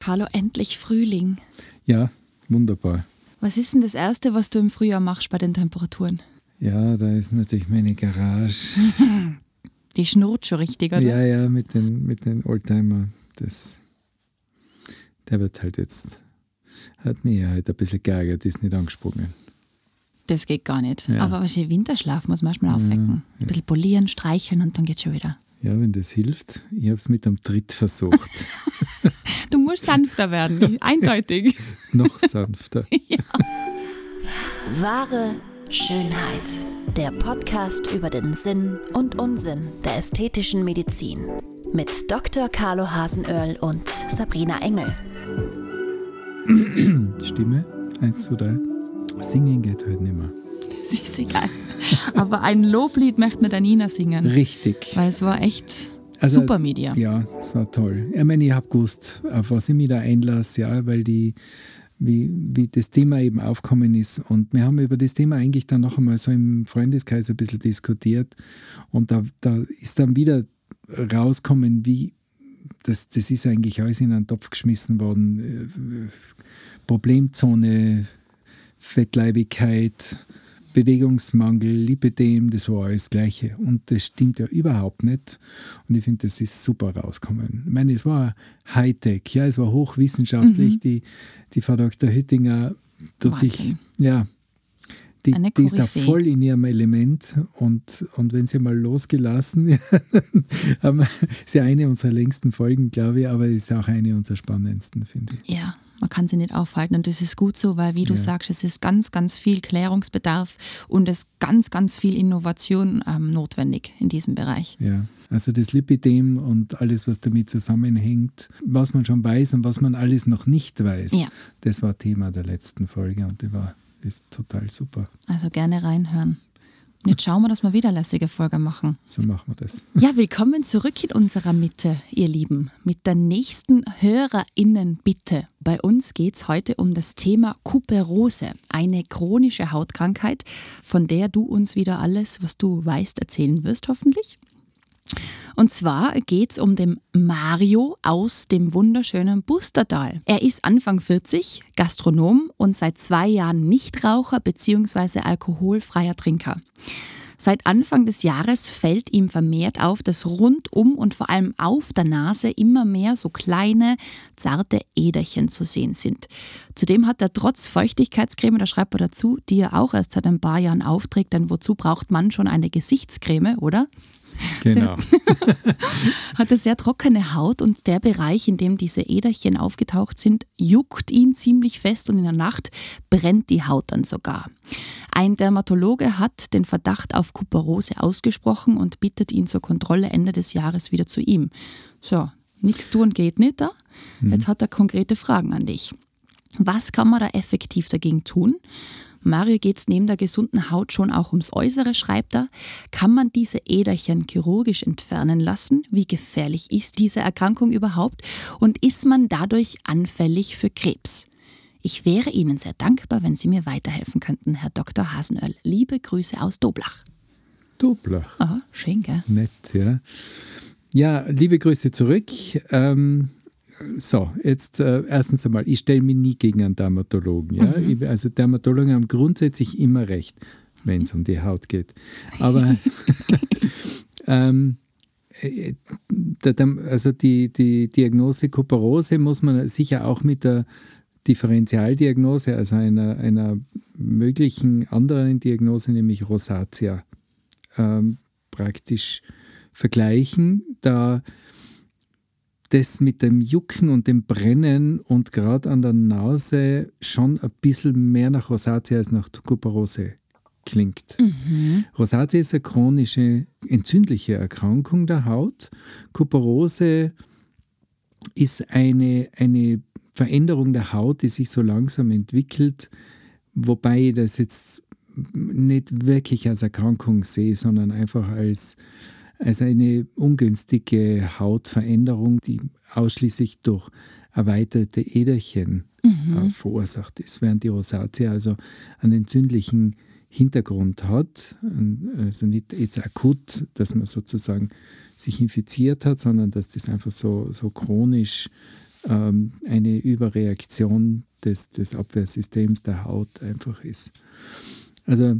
Carlo, endlich Frühling. Ja, wunderbar. Was ist denn das Erste, was du im Frühjahr machst bei den Temperaturen? Ja, da ist natürlich meine Garage. Die schnurrt schon richtig, oder? Ja, ja, mit den, mit den Oldtimer. Das, der wird halt jetzt, hat mich halt ein bisschen geärgert, ist nicht angesprungen. Das geht gar nicht. Ja. Aber was Winterschlaf muss man erstmal aufwecken. Ein bisschen polieren, streicheln und dann geht's schon wieder. Ja, wenn das hilft. Ich habe es mit einem Tritt versucht. Du musst sanfter werden, eindeutig. Noch sanfter. Wahre Schönheit. Der Podcast über den Sinn und Unsinn der ästhetischen Medizin. Mit Dr. Carlo Hasenöhrl und Sabrina Engel. Stimme, eins, zwei, drei. Singen geht heute nicht mehr. Das ist egal. Aber ein Loblied möchte mir der Nina singen. Richtig. Weil es war echt Also, super Media. Ja, das war toll. Ich meine, ich habe gewusst, auf was ich mich da einlasse, ja, weil die, wie, wie das Thema eben aufkommen ist. Und wir haben über das Thema eigentlich dann noch einmal so im Freundeskreis ein bisschen diskutiert. Und da, da ist dann wieder rauskommen, wie das, das ist eigentlich alles in einen Topf geschmissen worden. Äh, Problemzone, Fettleibigkeit, Bewegungsmangel, Lipidem, das war alles Gleiche. Und das stimmt ja überhaupt nicht. Und ich finde, das ist super rausgekommen. Ich meine, es war Hightech, ja, es war hochwissenschaftlich. Mhm. Die, die Frau Dr. Hüttinger tut sich, Wahnsinn. ja, die, die ist da voll in ihrem Element und, und wenn sie mal losgelassen, ist ja eine unserer längsten Folgen, glaube ich, aber ist auch eine unserer spannendsten, finde ich. Ja, man kann sie nicht aufhalten und das ist gut so, weil wie du Ja. sagst, es ist ganz, ganz viel Klärungsbedarf und es ist ganz, ganz viel Innovation ähm, notwendig in diesem Bereich. Ja, also das Lipidem und alles, was damit zusammenhängt, was man schon weiß und was man alles noch nicht weiß, Ja. das war Thema der letzten Folge und die war ist total super. Also gerne reinhören. Jetzt schauen wir, dass wir wieder lässige Folge machen. So machen wir das. Ja, willkommen zurück in unserer Mitte, ihr Lieben, mit der nächsten HörerInnen-Bitte. Bei uns geht es heute um das Thema Kuperose, eine chronische Hautkrankheit, von der du uns wieder alles, was du weißt, erzählen wirst, hoffentlich. Und zwar geht es um den Mario aus dem wunderschönen Bustertal. Er ist Anfang 40, Gastronom und seit zwei Jahren Nichtraucher bzw. alkoholfreier Trinker. Seit Anfang des Jahres fällt ihm vermehrt auf, dass rundum und vor allem auf der Nase immer mehr so kleine, zarte Äderchen zu sehen sind. Zudem hat er trotz Feuchtigkeitscreme, da schreibt er dazu, die er auch erst seit ein paar Jahren aufträgt, denn wozu braucht man schon eine Gesichtscreme, oder? Genau. hat er sehr trockene Haut und der Bereich, in dem diese Äderchen aufgetaucht sind, juckt ihn ziemlich fest und in der Nacht brennt die Haut dann sogar. Ein Dermatologe hat den Verdacht auf Kuperose ausgesprochen und bittet ihn zur Kontrolle Ende des Jahres wieder zu ihm. So, nichts tun geht nicht da. Jetzt hat er konkrete Fragen an dich. Was kann man da effektiv dagegen tun? Mario geht es neben der gesunden Haut schon auch ums Äußere, schreibt er. Kann man diese Äderchen chirurgisch entfernen lassen? Wie gefährlich ist diese Erkrankung überhaupt? Und ist man dadurch anfällig für Krebs? Ich wäre Ihnen sehr dankbar, wenn Sie mir weiterhelfen könnten, Herr Dr. Hasenöll. Liebe Grüße aus Doblach. Doblach. Aha, schön, gell? Nett, ja. Ja, liebe Grüße zurück. Ähm, so, jetzt äh, erstens einmal, ich stelle mich nie gegen einen Dermatologen. Ja? Ich, also Dermatologen haben grundsätzlich immer recht, wenn es um die Haut geht. Aber ähm, äh, also die, die Diagnose Kuperose muss man sicher auch mit der Differentialdiagnose, also einer, einer möglichen anderen Diagnose, nämlich Rosatia, ähm, praktisch vergleichen, da das mit dem Jucken und dem Brennen und gerade an der Nase schon ein bisschen mehr nach Rosatia als nach Kuperose klingt. Rosatia ist eine chronische entzündliche Erkrankung der Haut. Kuperose ist eine, eine Veränderung der Haut, die sich so langsam entwickelt, wobei ich das jetzt nicht wirklich als Erkrankung sehe, sondern einfach als, als eine ungünstige Hautveränderung, die ausschließlich durch erweiterte Äderchen äh, verursacht ist, während die Rosatia also einen entzündlichen Hintergrund hat, also nicht jetzt akut, dass man sozusagen sich infiziert hat, sondern dass das einfach so, so chronisch ähm, eine Überreaktion des, des Abwehrsystems der Haut einfach ist. Also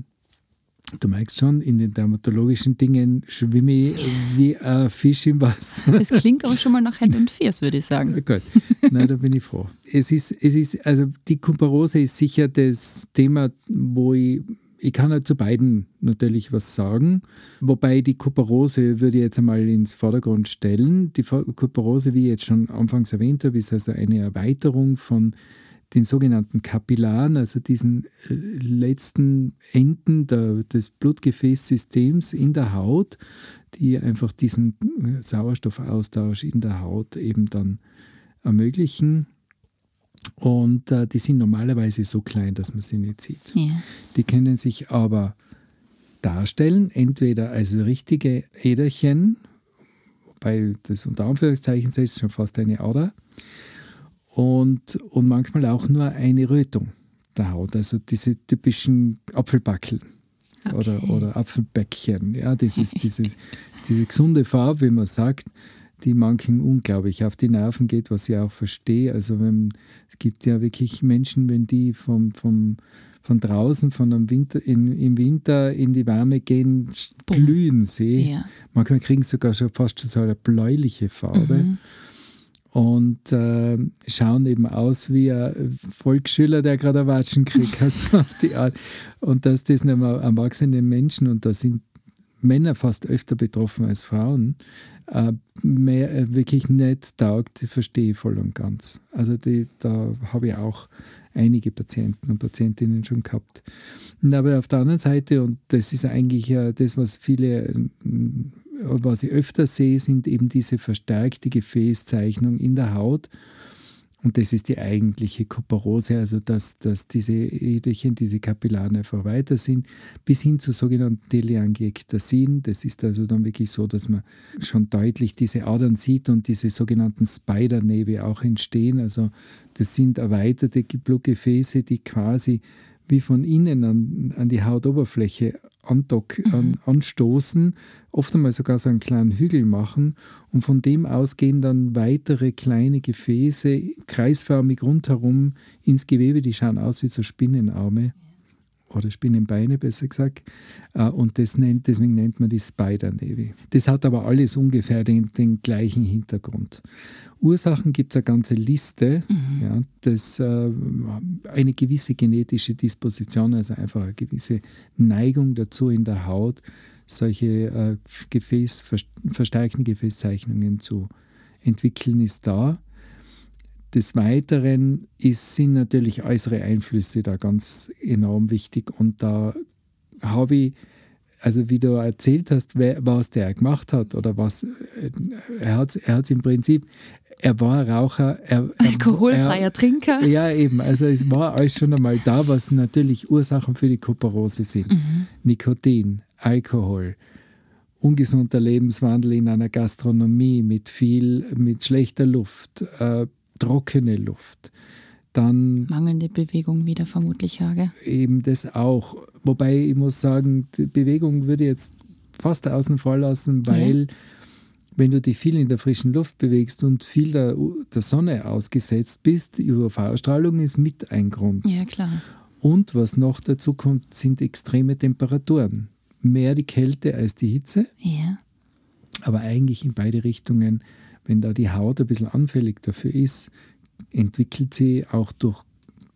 Du merkst schon, in den dermatologischen Dingen schwimme ich wie ein Fisch im Wasser. Es klingt auch schon mal nach Hand und Fierce, würde ich sagen. Gut, na, da bin ich froh. Es ist, es ist, also die Kuparose ist sicher das Thema, wo ich, ich kann halt zu beiden natürlich was sagen. Wobei die Kuparose würde ich jetzt einmal ins Vordergrund stellen. Die Kuparose, wie ich jetzt schon anfangs erwähnt habe, ist also eine Erweiterung von den sogenannten Kapillaren, also diesen äh, letzten Enden der, des Blutgefäßsystems in der Haut, die einfach diesen äh, Sauerstoffaustausch in der Haut eben dann ermöglichen. Und äh, die sind normalerweise so klein, dass man sie nicht sieht. Ja. Die können sich aber darstellen, entweder als richtige Äderchen, wobei das unter Anführungszeichen ist schon fast eine Ader, und, und manchmal auch nur eine Rötung der Haut, also diese typischen Apfelbackeln okay. oder, oder Apfelbäckchen. Ja, das ist dieses, diese gesunde Farbe, wie man sagt, die manchen unglaublich auf die Nerven geht, was ich auch verstehe. Also wenn, es gibt ja wirklich Menschen, wenn die vom, vom, von draußen, von einem Winter, in, im Winter in die Wärme gehen, glühen sie. Ja. Manchmal kriegen sie sogar schon fast schon so eine bläuliche Farbe. Mhm und äh, schauen eben aus wie ein Volksschüler, der gerade Watschen kriegt hat, so die Art. Und dass das nicht mehr erwachsene Menschen, und da sind Männer fast öfter betroffen als Frauen, äh, mehr, äh, wirklich nicht taugt, das verstehe ich voll und ganz. Also die, da habe ich auch einige Patienten und Patientinnen schon gehabt. Aber auf der anderen Seite, und das ist eigentlich ja das, was viele was ich öfter sehe, sind eben diese verstärkte Gefäßzeichnung in der Haut. Und das ist die eigentliche Kuparose, also dass, dass diese Äderchen, diese Kapillaren einfach weiter sind, bis hin zu sogenannten Teleangiektasien. Das ist also dann wirklich so, dass man schon deutlich diese Adern sieht und diese sogenannten Spider-Nevi auch entstehen. Also das sind erweiterte Blutgefäße, die quasi wie von innen an, an die Hautoberfläche andock, mhm. an, anstoßen, oft einmal sogar so einen kleinen Hügel machen und von dem aus gehen dann weitere kleine Gefäße kreisförmig rundherum ins Gewebe, die schauen aus wie so Spinnenarme oder Spinnenbeine besser gesagt. Äh, und das nennt, deswegen nennt man die Spider Navy. Das hat aber alles ungefähr den, den gleichen Hintergrund. Ursachen gibt es eine ganze Liste. Mhm. Ja, das, äh, eine gewisse genetische Disposition, also einfach eine gewisse Neigung dazu in der Haut, solche äh, Gefäß, verstärkten Gefäßzeichnungen zu entwickeln, ist da. Des Weiteren ist, sind natürlich äußere Einflüsse da ganz enorm wichtig und da habe ich, also wie du erzählt hast, was der gemacht hat oder was, äh, er hat es er im Prinzip, er war Raucher. Er, Alkoholfreier er, Trinker. Ja, eben. Also es war alles schon einmal da, was natürlich Ursachen für die Kuparose sind. Mhm. Nikotin, Alkohol, ungesunder Lebenswandel in einer Gastronomie mit viel, mit schlechter Luft, äh, trockene Luft. Dann Mangelnde Bewegung wieder vermutlich, ja, gell? Eben das auch. Wobei ich muss sagen, die Bewegung würde jetzt fast außen vor lassen, weil ja. wenn du dich viel in der frischen Luft bewegst und viel der, der Sonne ausgesetzt bist, UV-Strahlung ist mit ein Grund. Ja, klar. Und was noch dazu kommt, sind extreme Temperaturen. Mehr die Kälte als die Hitze. Ja. Aber eigentlich in beide Richtungen wenn da die Haut ein bisschen anfällig dafür ist, entwickelt sie auch durch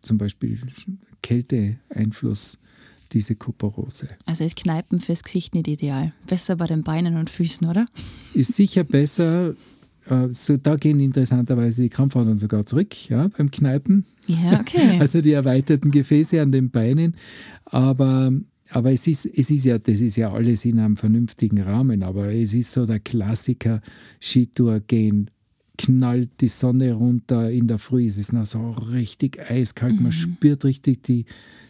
zum Beispiel Kälteeinfluss diese Kuparose. Also ist Kneipen fürs Gesicht nicht ideal. Besser bei den Beinen und Füßen, oder? Ist sicher besser. Äh, so, da gehen interessanterweise die Krampfadern sogar zurück, ja, beim Kneipen. Ja, okay. Also die erweiterten Gefäße an den Beinen. Aber aber es ist, es ist ja, das ist ja alles in einem vernünftigen Rahmen, aber es ist so der Klassiker, Skitour gehen, knallt die Sonne runter in der Früh, es ist noch so richtig eiskalt, mhm. man spürt richtig die,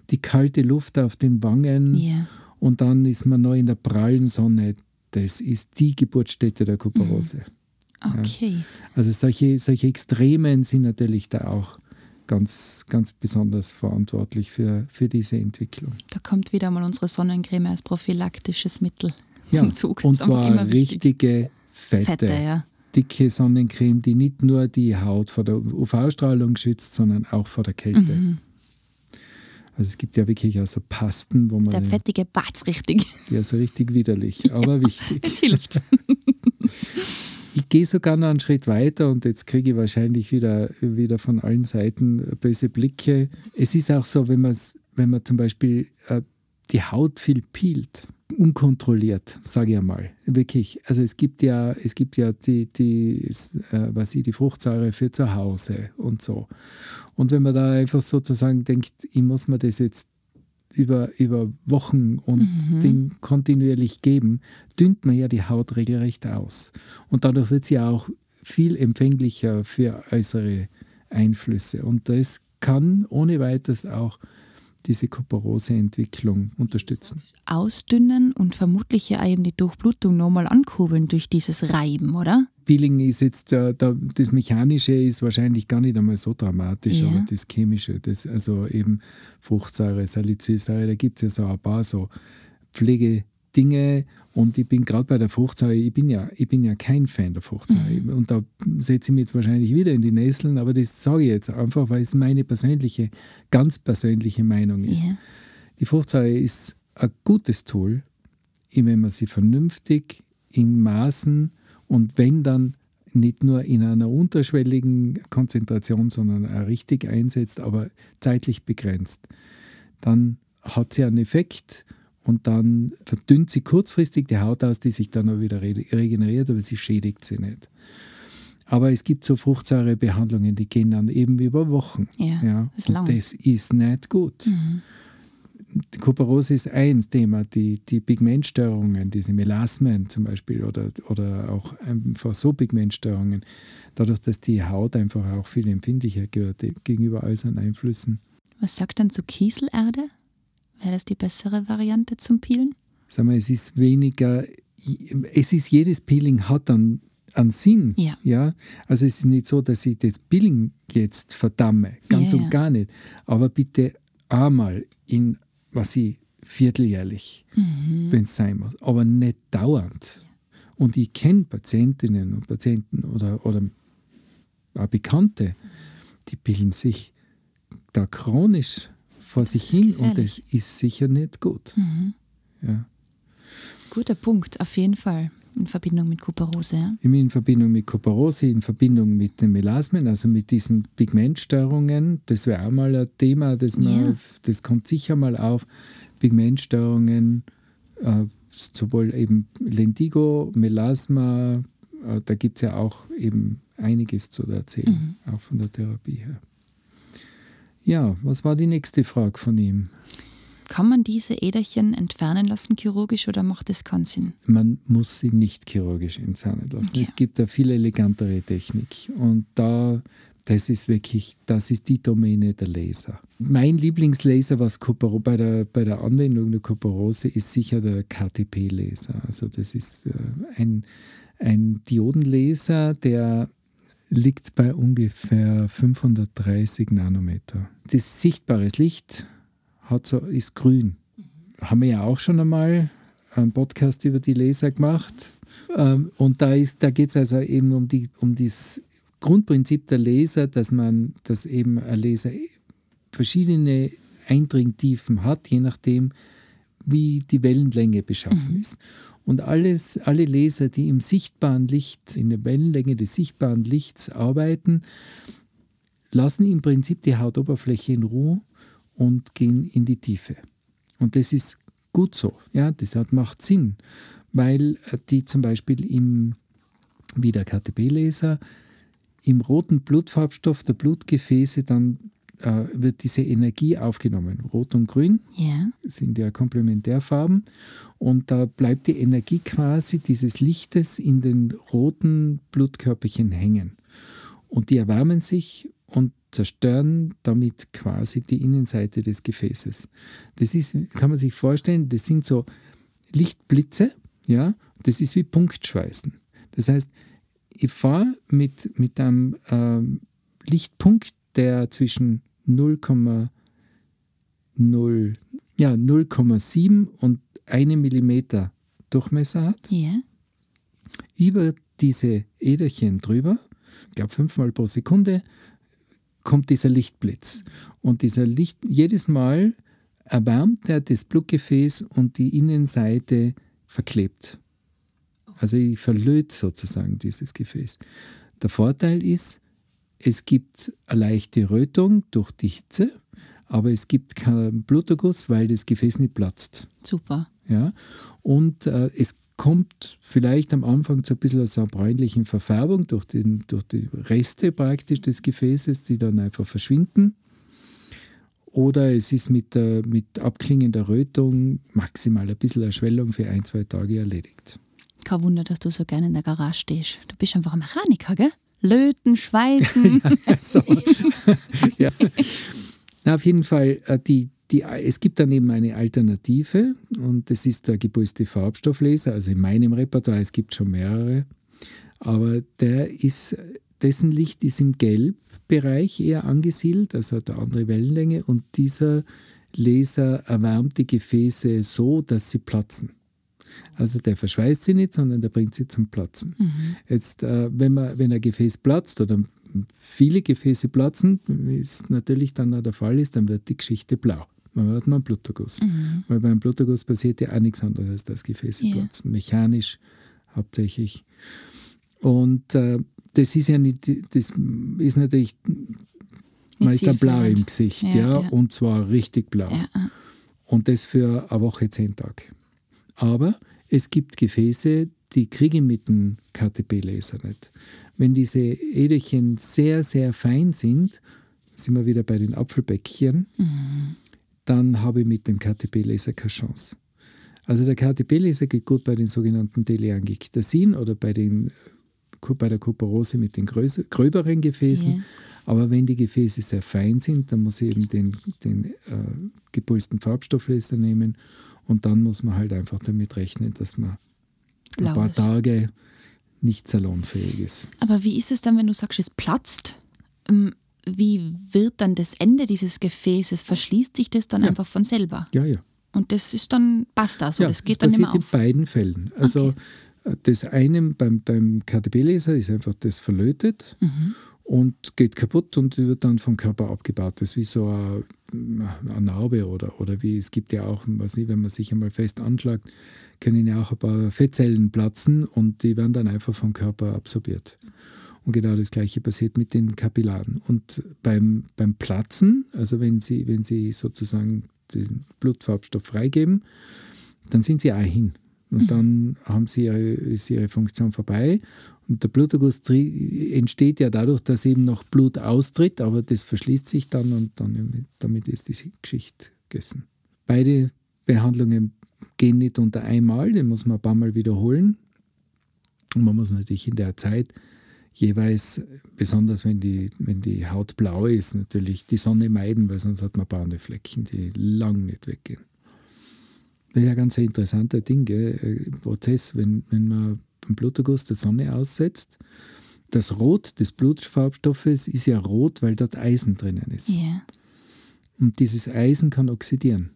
die kalte Luft auf den Wangen yeah. und dann ist man noch in der prallen Sonne. Das ist die Geburtsstätte der Kuparose. Mhm. Okay. Ja. Also solche, solche Extremen sind natürlich da auch ganz, ganz besonders verantwortlich für, für diese Entwicklung. Da kommt wieder mal unsere Sonnencreme als prophylaktisches Mittel ja, zum Zug. Und zwar richtige Fette. Fette ja. dicke Sonnencreme, die nicht nur die Haut vor der UV-Strahlung schützt, sondern auch vor der Kälte. Mhm. Also es gibt ja wirklich auch so Pasten, wo man. Der fettige Batz richtig. Ja, so richtig widerlich, aber wichtig. Es hilft. Ich gehe sogar noch einen Schritt weiter und jetzt kriege ich wahrscheinlich wieder, wieder von allen Seiten böse Blicke. Es ist auch so, wenn man, wenn man zum Beispiel äh, die Haut viel peelt, unkontrolliert, sage ich einmal. Wirklich. Also es gibt ja, es gibt ja die, die, äh, was ich, die Fruchtsäure für zu Hause und so. Und wenn man da einfach sozusagen denkt, ich muss mir das jetzt über, über Wochen und Mhm. Ding kontinuierlich geben, dünnt man ja die Haut regelrecht aus. Und dadurch wird sie auch viel empfänglicher für äußere Einflüsse. Und das kann ohne weiteres auch diese Kuparose-Entwicklung unterstützen. Ausdünnen und vermutlich ja eben die Durchblutung nochmal ankurbeln durch dieses Reiben, oder? Peeling ist jetzt, äh, da, das Mechanische ist wahrscheinlich gar nicht einmal so dramatisch, Ja. aber das Chemische, das, also eben Fruchtsäure, Salicylsäure, da gibt es ja so ein paar so Pflegedinge und ich bin gerade bei der Fruchtsäure, ich bin, ja, ich bin ja kein Fan der Fruchtsäure und da setze ich mich jetzt wahrscheinlich wieder in die Nesseln, aber das sage ich jetzt einfach, weil es meine persönliche, ganz persönliche Meinung ist. Ja. Die Fruchtsäure ist ein gutes Tool, wenn man sie vernünftig in Maßen und wenn dann nicht nur in einer unterschwelligen Konzentration, sondern auch richtig einsetzt, aber zeitlich begrenzt, dann hat sie einen Effekt und dann verdünnt sie kurzfristig die Haut aus, die sich dann auch wieder re regeneriert, aber sie schädigt sie nicht. Aber es gibt so Fruchtsäurebehandlungen, die gehen dann eben über Wochen. Ja, Ja, das ist das ist nicht gut. Mhm. Die Kuparose ist ein Thema, die, die Pigmentstörungen, diese Melasmen zum Beispiel oder, oder auch einfach so Pigmentstörungen, dadurch, dass die Haut einfach auch viel empfindlicher wird gegenüber äußeren Einflüssen. Was sagt dann zu Kieselerde? Wäre das die bessere Variante zum Peelen? Sag mal, es ist weniger, es ist jedes Peeling hat dann einen Sinn. Ja. Ja? Also es ist nicht so, dass ich das Peeling jetzt verdamme, ganz Ja, und ja. gar nicht. Aber bitte einmal in, was ich, vierteljährlich, Mhm. wenn es sein muss, aber nicht dauernd. Und ich kenne Patientinnen und Patienten oder, oder auch Bekannte, die bilden sich da chronisch vor sich hin und gefährlich. das ist sicher nicht gut. Mhm. Ja. Guter Punkt, auf jeden Fall. In Verbindung mit Kuparose. Ja? In Verbindung mit Kuparose, in Verbindung mit den Melasmen, also mit diesen Pigmentstörungen. Das wäre auch mal ein Thema, das, man, Ja. das kommt sicher mal auf. Pigmentstörungen, äh, sowohl eben Lentigo, Melasma, äh, da gibt es ja auch eben einiges zu erzählen, auch von der Therapie her. Ja, was war die nächste Frage von ihm? Kann man diese Äderchen entfernen lassen chirurgisch oder macht das keinen Sinn? man muss sie nicht chirurgisch entfernen lassen. Okay. Es gibt da viel elegantere Technik und da, das ist wirklich, das ist die Domäne der Laser. Mein Lieblingslaser, was Kuparo, bei, der, bei der Anwendung der Kuparose, ist sicher der KTP-Laser. Also das ist äh, ein, ein Diodenlaser, der liegt bei ungefähr 530 Nanometer. Das sichtbares Licht hat so, ist grün. Haben wir ja auch schon einmal einen Podcast über die Laser gemacht. Ähm, und da, da geht es also eben um, die, um das Grundprinzip der Laser, dass man, dass eben ein Laser verschiedene Eindringtiefen hat, je nachdem, wie die Wellenlänge beschaffen ist. Und alles, alle Laser, die im sichtbaren Licht, in der Wellenlänge des sichtbaren Lichts arbeiten, lassen im Prinzip die Hautoberfläche in Ruhe und gehen in die Tiefe. Und das ist gut so. Ja, das hat, macht Sinn, weil äh, die zum Beispiel im, wie der KTB-Laser, im roten Blutfarbstoff der Blutgefäße dann äh, wird diese Energie aufgenommen. Rot und Grün Ja. sind ja Komplementärfarben und da bleibt die Energie quasi dieses Lichtes in den roten Blutkörperchen hängen. Und die erwärmen sich und zerstören damit quasi die Innenseite des Gefäßes. Das ist, kann man sich vorstellen, das sind so Lichtblitze, ja, das ist wie Punktschweißen. Das heißt, ich fahre mit, mit einem ähm, Lichtpunkt, der zwischen 0,0 ja, 0,7 und 1 Millimeter Durchmesser hat, Ja. über diese Äderchen drüber, ich glaube fünfmal pro Sekunde, kommt dieser Lichtblitz. Und dieser Licht, jedes Mal erwärmt er das Blutgefäß und die Innenseite verklebt. Also ich verlöte sozusagen dieses Gefäß. Der Vorteil ist, es gibt eine leichte Rötung durch die Hitze, aber es gibt keinen Bluterguss, weil das Gefäß nicht platzt. Super. Ja? Und äh, es kommt vielleicht am Anfang zu ein bisschen so einer bräunlichen Verfärbung durch, den, durch die Reste praktisch des Gefäßes, die dann einfach verschwinden. Oder es ist mit, der, mit abklingender Rötung maximal ein bisschen Erschwellung für ein, zwei Tage erledigt. Kein Wunder, dass du so gerne in der Garage stehst. Du bist einfach ein Mechaniker, gell? Löten, Schweißen. ja, so. ja. Na, auf jeden Fall, äh, die, die, es gibt daneben eine Alternative und das ist der gepulste Farbstofflaser. Also in meinem Repertoire, es gibt schon mehrere, aber der ist, dessen Licht ist im Gelbbereich eher angesiedelt, also hat eine andere Wellenlänge und dieser Laser erwärmt die Gefäße so, dass sie platzen. Also der verschweißt sie nicht, sondern der bringt sie zum Platzen. Mhm. Jetzt, äh, wenn, man, wenn ein Gefäß platzt oder viele Gefäße platzen, wie es natürlich dann auch der Fall ist, dann wird die Geschichte blau. Man hat mal einen Bluterguss. Mhm. Weil beim Bluterguss passiert ja auch nichts anderes, als dass Gefäße yeah. platzen. Mechanisch hauptsächlich. Und äh, das ist ja nicht, das ist natürlich, man ist dann blau im Gesicht, ja, ja, ja, und zwar richtig blau. Ja. Und das für eine Woche, zehn Tage. Aber es gibt Gefäße, die kriegen mit dem KTP-Laser nicht. Wenn diese Äderchen sehr, sehr fein sind, sind wir wieder bei den Apfelbäckchen, mhm dann habe ich mit dem KTP-Laser keine Chance. Also der KTP-Laser geht gut bei den sogenannten Teleangiektasin oder bei, den, bei der Kuperose mit den größer, gröberen Gefäßen. Yeah. Aber wenn die Gefäße sehr fein sind, dann muss ich eben den, den äh, gepulsten Farbstofflaser nehmen und dann muss man halt einfach damit rechnen, dass man Blaues. ein paar Tage nicht salonfähig ist. Aber wie ist es dann, wenn du sagst, es platzt? Ähm, wie wird dann das Ende dieses Gefäßes? Verschließt sich das dann ja. einfach von selber? Ja, ja. Und das ist dann, passt da so, ja, das geht das dann immer auf? in beiden Fällen. Also okay. Äh, das eine beim, beim KTB-Laser ist einfach das verlötet mhm. Und geht kaputt und wird dann vom Körper abgebaut. Das ist wie so eine, Narbe oder, oder wie, es gibt ja auch, was nicht, wenn man sich einmal fest anschlagt, können ja auch ein paar Fettzellen platzen und die werden dann einfach vom Körper absorbiert. Und genau das Gleiche passiert mit den Kapillaren. Und beim, beim Platzen, also wenn Sie, wenn Sie sozusagen den Blutfarbstoff freigeben, dann sind Sie auch hin. Und mhm. dann haben Sie ihre, ist Ihre Funktion vorbei. Und der Bluterguss entsteht ja dadurch, dass eben noch Blut austritt, aber das verschließt sich dann und dann, damit ist die Geschichte gegessen. Beide Behandlungen gehen nicht unter einmal, den muss man ein paar Mal wiederholen. Und man muss natürlich in der Zeit jeweils, besonders wenn die, wenn die Haut blau ist, natürlich die Sonne meiden, weil sonst hat man braune Flecken, die lang nicht weggehen. Das ist ja ganz ein interessanter Ding, gell? Prozess, wenn, wenn man beim Bluterguss der Sonne aussetzt. Das Rot des Blutfarbstoffes ist ja rot, weil dort Eisen drinnen ist. Yeah. Und dieses Eisen kann oxidieren.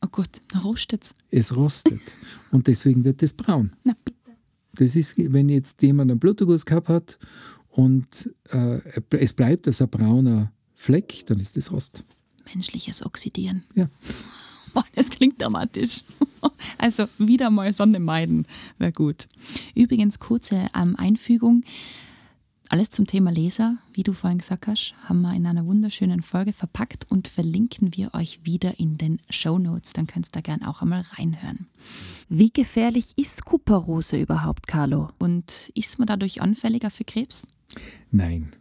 Oh Gott, rostet es. rostet. Und deswegen wird es braun. Na, bitte. Das ist, wenn jetzt jemand einen Bluterguss gehabt hat und äh, es bleibt als ein brauner Fleck, dann ist das Rost. Menschliches Oxidieren. Ja. Boah, das klingt dramatisch. Also wieder mal Sonne meiden, wäre gut. Übrigens, kurze ähm, Einfügung. Alles zum Thema Laser, wie du vorhin gesagt hast, haben wir in einer wunderschönen Folge verpackt und verlinken wir euch wieder in den Show Notes. Dann könnt ihr da gerne auch einmal reinhören. Wie gefährlich ist Kuperose überhaupt, Carlo? Und ist man dadurch anfälliger für Krebs? Nein.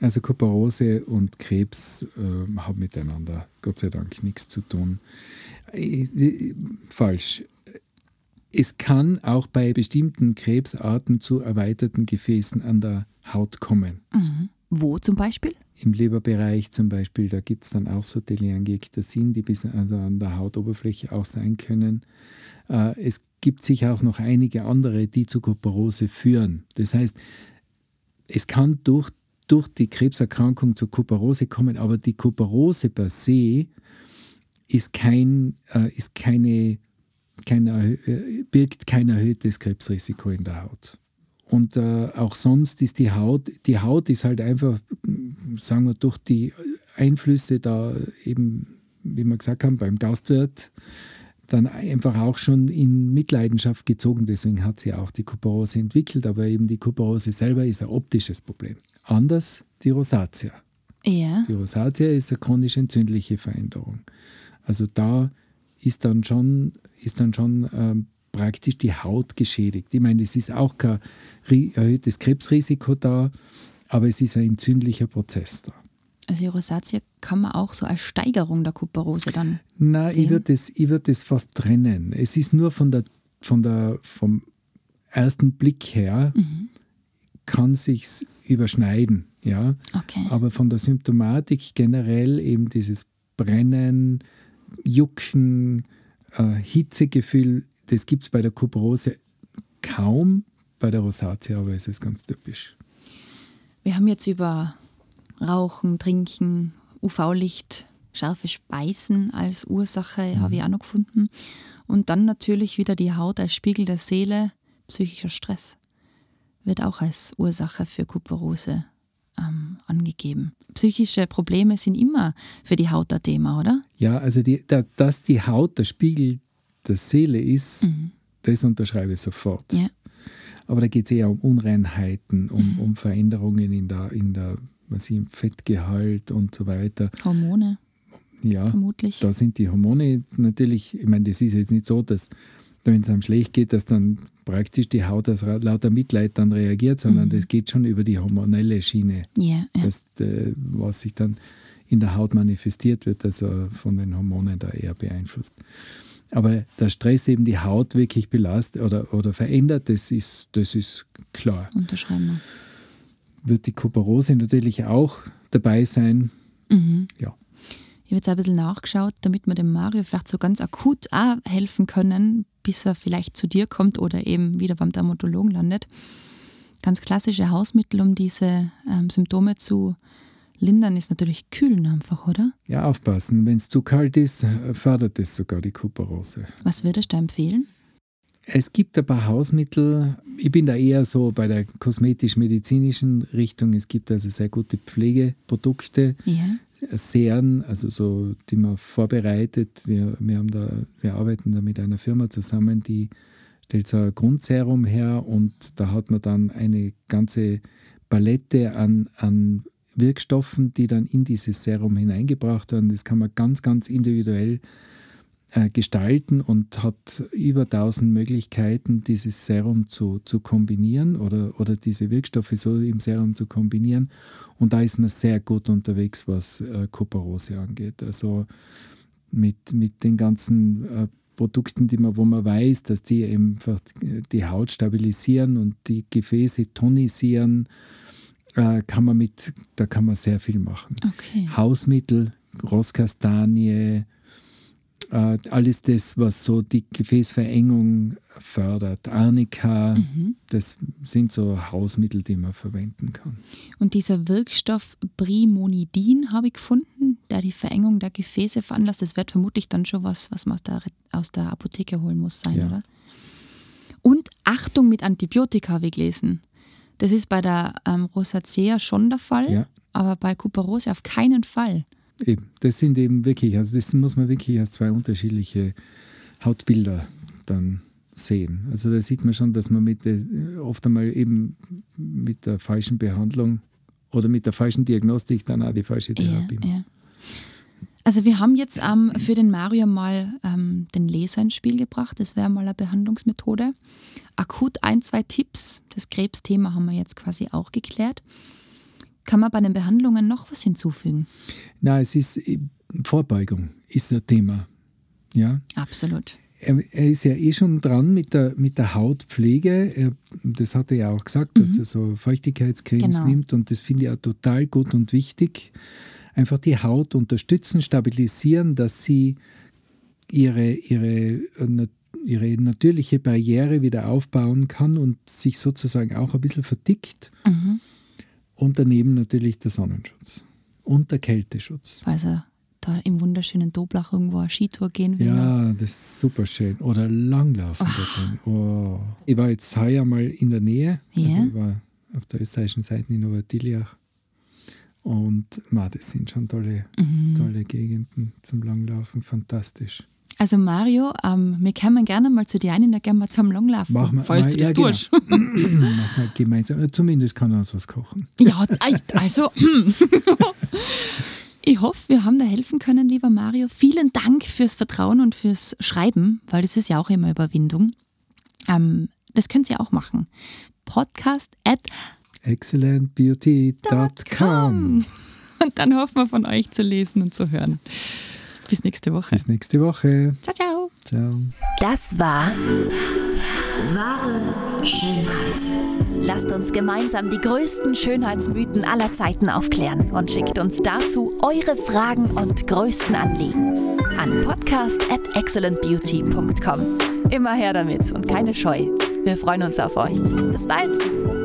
Also Kuperose und Krebs äh, haben miteinander Gott sei Dank nichts zu tun. Äh, äh, falsch. Es kann auch bei bestimmten Krebsarten zu erweiterten Gefäßen an der Haut kommen. Mhm. Wo zum Beispiel? Im Leberbereich zum Beispiel, da gibt es dann auch so Telangiektasin, die bis an der Hautoberfläche auch sein können. Äh, es gibt sicher auch noch einige andere, die zu Kuperose führen. Das heißt, es kann durch, durch die Krebserkrankung zur Kuperose kommen, aber die Kuperose per se ist, kein, äh, ist keine, kein, äh, birgt kein erhöhtes Krebsrisiko in der Haut. und äh, auch sonst ist die Haut, die Haut ist halt einfach, sagen wir, durch die Einflüsse da eben, wie wir gesagt haben, beim Gastwirt, dann einfach auch schon in Mitleidenschaft gezogen. Deswegen hat sie auch die Kuperose entwickelt, aber eben die Kuperose selber ist ein optisches Problem. Anders die Rosatia. Ja. Die Rosatia ist eine chronisch entzündliche Veränderung. Also da ist dann schon, ist dann schon ähm, praktisch die Haut geschädigt. Ich meine, es ist auch kein erhöhtes Krebsrisiko da, aber es ist ein entzündlicher Prozess da. Also die Rosatia kann man auch so als Steigerung der Kuperose dann Nein, sehen? ich würde das, würd das fast trennen. Es ist nur von der, von der, vom ersten Blick her, Mhm. kann sich überschneiden. Ja? Okay. Aber von der Symptomatik generell eben dieses Brennen, Jucken, äh, Hitzegefühl, das gibt es bei der Kuperose kaum. Bei der Rosatia aber ist es ganz typisch. Wir haben jetzt über Rauchen, Trinken, UV-Licht, scharfe Speisen als Ursache, habe ich auch noch gefunden. Und dann natürlich wieder die Haut als Spiegel der Seele, psychischer Stress wird auch als Ursache für Kuperose angegeben. Psychische Probleme sind immer für die Haut ein Thema, oder? Ja, also die, da, dass die Haut der Spiegel der Seele ist, das unterschreibe ich sofort. Ja. Aber da geht es eher um Unreinheiten, um, um Veränderungen in der, in der was ich, im Fettgehalt und so weiter. Hormone Ja, vermutlich. da sind die Hormone natürlich, ich meine, das ist jetzt nicht so, dass wenn es einem schlecht geht, dass dann praktisch die Haut aus lauter Mitleid dann reagiert, sondern das geht schon über die hormonelle Schiene, Ja, ja. das, äh, was sich dann in der Haut manifestiert wird, also von den Hormonen da eher beeinflusst. Aber der Stress eben die Haut wirklich belastet oder, oder verändert, das ist, das ist klar. unterschreiben wir. Wird die Kuperose natürlich auch dabei sein. Mhm. Ja. Ich habe jetzt ein bisschen nachgeschaut, damit wir dem Mario vielleicht so ganz akut auch helfen können, bis er vielleicht zu dir kommt oder eben wieder beim Dermatologen landet. Ganz klassische Hausmittel, um diese ähm, Symptome zu lindern, ist natürlich Kühlen einfach, oder? Ja, aufpassen. Wenn es zu kalt ist, fördert es sogar die Kuperose. Was würdest du empfehlen? Es gibt ein paar Hausmittel. Ich bin da eher so bei der kosmetisch-medizinischen Richtung. Es gibt also sehr gute Pflegeprodukte, Ja. Seren, also so, die man vorbereitet. Wir, wir, haben da, wir arbeiten da mit einer Firma zusammen, die stellt so ein Grundserum her und da hat man dann eine ganze Palette an, an Wirkstoffen, die dann in dieses Serum hineingebracht werden. Das kann man ganz, ganz individuell äh, gestalten und hat über 1000 Möglichkeiten, dieses Serum zu, zu kombinieren oder, oder diese Wirkstoffe so im Serum zu kombinieren. Und da ist man sehr gut unterwegs, was äh, Kuperose angeht. Also mit, mit den ganzen äh, Produkten, die man, wo man weiß, dass die einfach die Haut stabilisieren und die Gefäße tonisieren, äh, kann man mit, da kann man sehr viel machen. Okay. Hausmittel, Rosskastanie, äh, alles das, was so die Gefäßverengung fördert. Arnika, Mhm. das sind so Hausmittel, die man verwenden kann. Und dieser Wirkstoff Brimonidin habe ich gefunden, der die Verengung der Gefäße veranlasst. Das wird vermutlich dann schon was, was man aus der, Apotheke holen muss sein, Ja. oder? Und Achtung mit Antibiotika habe ich gelesen. Das ist bei der ähm, Rosacea schon der Fall, Ja. aber bei Kuperose auf keinen Fall. Eben, das sind eben wirklich, also das muss man wirklich als zwei unterschiedliche Hautbilder dann sehen. Also da sieht man schon, dass man mit der, oft einmal eben mit der falschen Behandlung oder mit der falschen Diagnostik dann auch die falsche Therapie macht. ja. Also wir haben jetzt ähm, für den Mario mal ähm, den Laser ins Spiel gebracht. Das wäre mal eine Behandlungsmethode. Akut ein, zwei Tipps. Das Krebsthema haben wir jetzt quasi auch geklärt. Kann man bei den Behandlungen noch was hinzufügen? Na, es ist äh, Vorbeugung ist ein Thema. Ja, Absolut. er, er ist ja eh schon dran mit der, mit der Hautpflege. Er, das hat er ja auch gesagt, dass er so Feuchtigkeitscremes Genau. nimmt und das finde ich auch total gut und wichtig. Einfach die Haut unterstützen, stabilisieren, dass sie ihre, ihre, äh, ihre natürliche Barriere wieder aufbauen kann und sich sozusagen auch ein bisschen verdickt. Mhm. Und daneben natürlich der Sonnenschutz und der Kälteschutz. Also da im wunderschönen Doblach irgendwo eine Skitour gehen will. Ja, das ist super schön. Oder Langlaufen. Oh. Ich war jetzt heuer mal in der Nähe. Ja. Also ich war auf der österreichischen Seite in Obertiliach. Und ma, das sind schon tolle, Mhm. tolle Gegenden zum Langlaufen. Fantastisch. Also Mario, ähm, wir kommen gerne mal zu dir ein, da gerne mal zum Langlaufen, Machen wir- falls na, du das ja, genau. tust. Machen wir gemeinsam. Äh, Zumindest kann er uns was kochen. Ja, also ich hoffe, wir haben da helfen können, lieber Mario. Vielen Dank fürs Vertrauen und fürs Schreiben, weil das ist ja auch immer Überwindung. Ähm, das könnt ihr auch machen. Podcast at excellentbeauty.com. Und dann hoffen wir von euch zu lesen und zu hören. Bis nächste Woche. Bis nächste Woche. Ciao, ciao. Ciao. Das war wahre Schönheit. Lasst uns gemeinsam die größten Schönheitsmythen aller Zeiten aufklären und schickt uns dazu eure Fragen und größten Anliegen an podcast at excellentbeauty.com. Immer her damit und keine Scheu. Wir freuen uns auf euch. Bis bald.